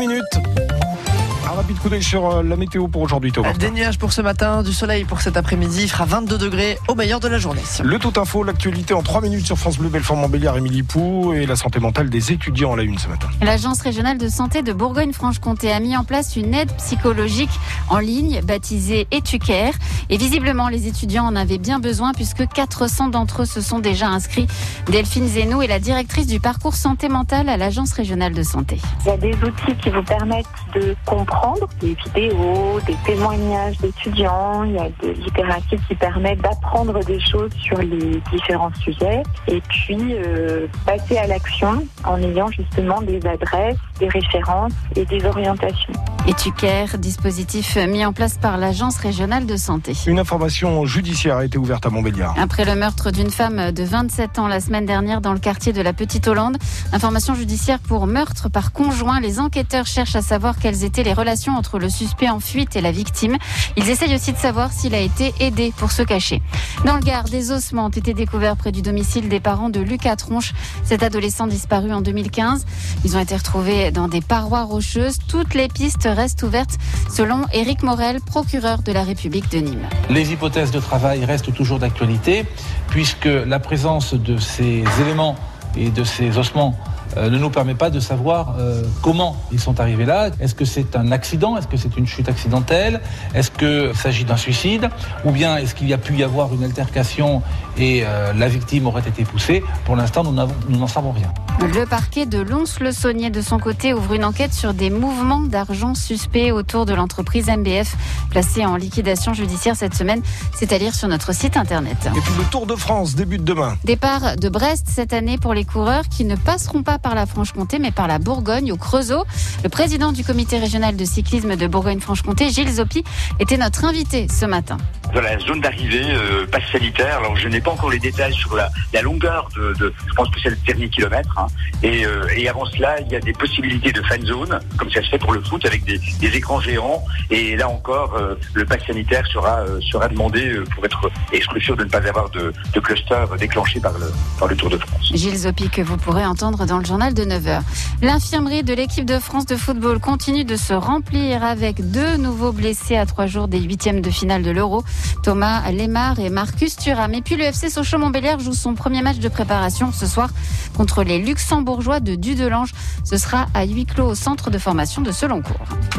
minutes. Rapide coup d'œil sur euh, la météo pour aujourd'hui, Thomas. Des nuages pour ce matin, du soleil pour cet après-midi. Il fera 22 degrés au meilleur de la journée. Le tout info, l'actualité en 3 minutes sur France Bleu, Belfort-Montbéliard, Émilie Pou et la santé mentale des étudiants à la une ce matin. L'Agence régionale de santé de Bourgogne-Franche-Comté a mis en place une aide psychologique en ligne baptisée Etucare. Et visiblement, les étudiants en avaient bien besoin puisque 400 d'entre eux se sont déjà inscrits. Delphine Zenou est la directrice du parcours santé mentale à l'Agence régionale de santé. Il y a des outils qui vous permettent de comprendre des vidéos, des témoignages d'étudiants, il y a des littératures qui permettent d'apprendre des choses sur les différents sujets et puis euh, passer à l'action en ayant justement des adresses, des références et des orientations. Etucare, dispositif mis en place par l'Agence régionale de santé. Une information judiciaire a été ouverte à Montbéliard. Après le meurtre d'une femme de 27 ans la semaine dernière dans le quartier de la Petite Hollande, information judiciaire pour meurtre par conjoint. Les enquêteurs cherchent à savoir quelles étaient les relations entre le suspect en fuite et la victime. Ils essayent aussi de savoir s'il a été aidé pour se cacher. Dans le Gard, des ossements ont été découverts près du domicile des parents de Lucas Tronche, cet adolescent disparu en 2015. Ils ont été retrouvés dans des parois rocheuses. Toutes les pistes restent ouvertes, selon Éric Morel, procureur de la République de Nîmes. Les hypothèses de travail restent toujours d'actualité, puisque la présence de ces éléments et de ces ossements ne nous permet pas de savoir euh, comment ils sont arrivés là. Est-ce que c'est un accident? Est-ce que c'est une chute accidentelle? Est-ce qu'il s'agit d'un suicide? Ou bien est-ce qu'il y a pu y avoir une altercation et euh, la victime aurait été poussée? Pour l'instant, nous n'en savons rien. Le parquet de Lons-le-Saunier, de son côté, ouvre une enquête sur des mouvements d'argent suspects autour de l'entreprise MBF, placée en liquidation judiciaire cette semaine. C'est à lire sur notre site internet. Et puis le Tour de France débute demain. Départ de Brest cette année pour les coureurs qui ne passeront pas par la Franche-Comté, mais par la Bourgogne, au Creusot. Le président du comité régional de cyclisme de Bourgogne-Franche-Comté, Gilles Zoppi, était notre invité ce matin. Dans la zone d'arrivée, euh, passe sanitaire, alors je n'ai pas encore les détails sur la, la longueur de, de, je pense que c'est le dernier kilomètre, hein. et, euh, et, avant cela, il y a des possibilités de fan zone, comme ça se fait pour le foot, avec des, des écrans géants, et là encore, euh, le pass sanitaire sera, euh, sera demandé pour être exclu de ne pas avoir de, de cluster déclenché par le, par le Tour de France. Gilles Zoppi, que vous pourrez entendre dans le journal de 9h. L'infirmerie de l'équipe de France de football continue de se remplir avec deux nouveaux blessés à trois jours des huitièmes de finale de l'Euro. Thomas Lemar et Marcus Thuram. Et puis le FC Sochaux-Montbéliard joue son premier match de préparation ce soir contre les Luxembourgeois de Dudelange. Ce sera à huis clos au centre de formation de Seloncourt.